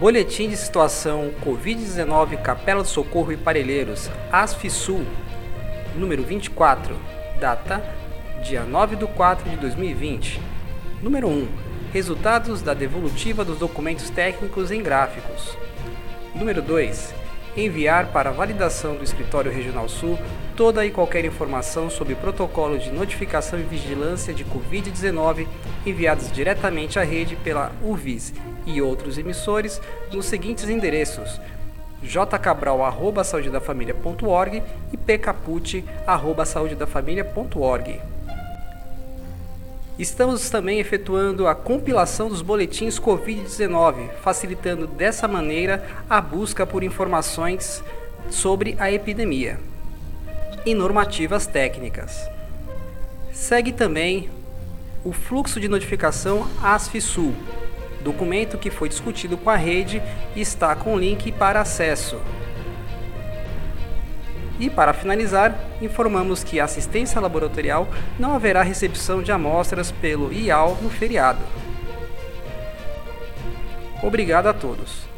Boletim de Situação Covid-19 Capela do Socorro e Parelheiros, ASFISUL, número 24, data dia 9 de 4 de 2020. Número 1. Resultados da devolutiva dos documentos técnicos em gráficos. Número 2. Enviar para validação do Escritório Regional Sul toda e qualquer informação sobre protocolo de notificação e vigilância de Covid-19 enviados diretamente à rede pela UVIS e outros emissores nos seguintes endereços: jcabral@saudedafamilia.org e pcapucci@saudedafamilia.org. Estamos também efetuando a compilação dos boletins Covid-19, facilitando dessa maneira a busca por informações sobre a epidemia e normativas técnicas. Segue também o fluxo de notificação ASFISUL, documento que foi discutido com a rede está com link para acesso. E para finalizar, informamos que a assistência laboratorial não haverá recepção de amostras pelo IAL no feriado. Obrigado a todos.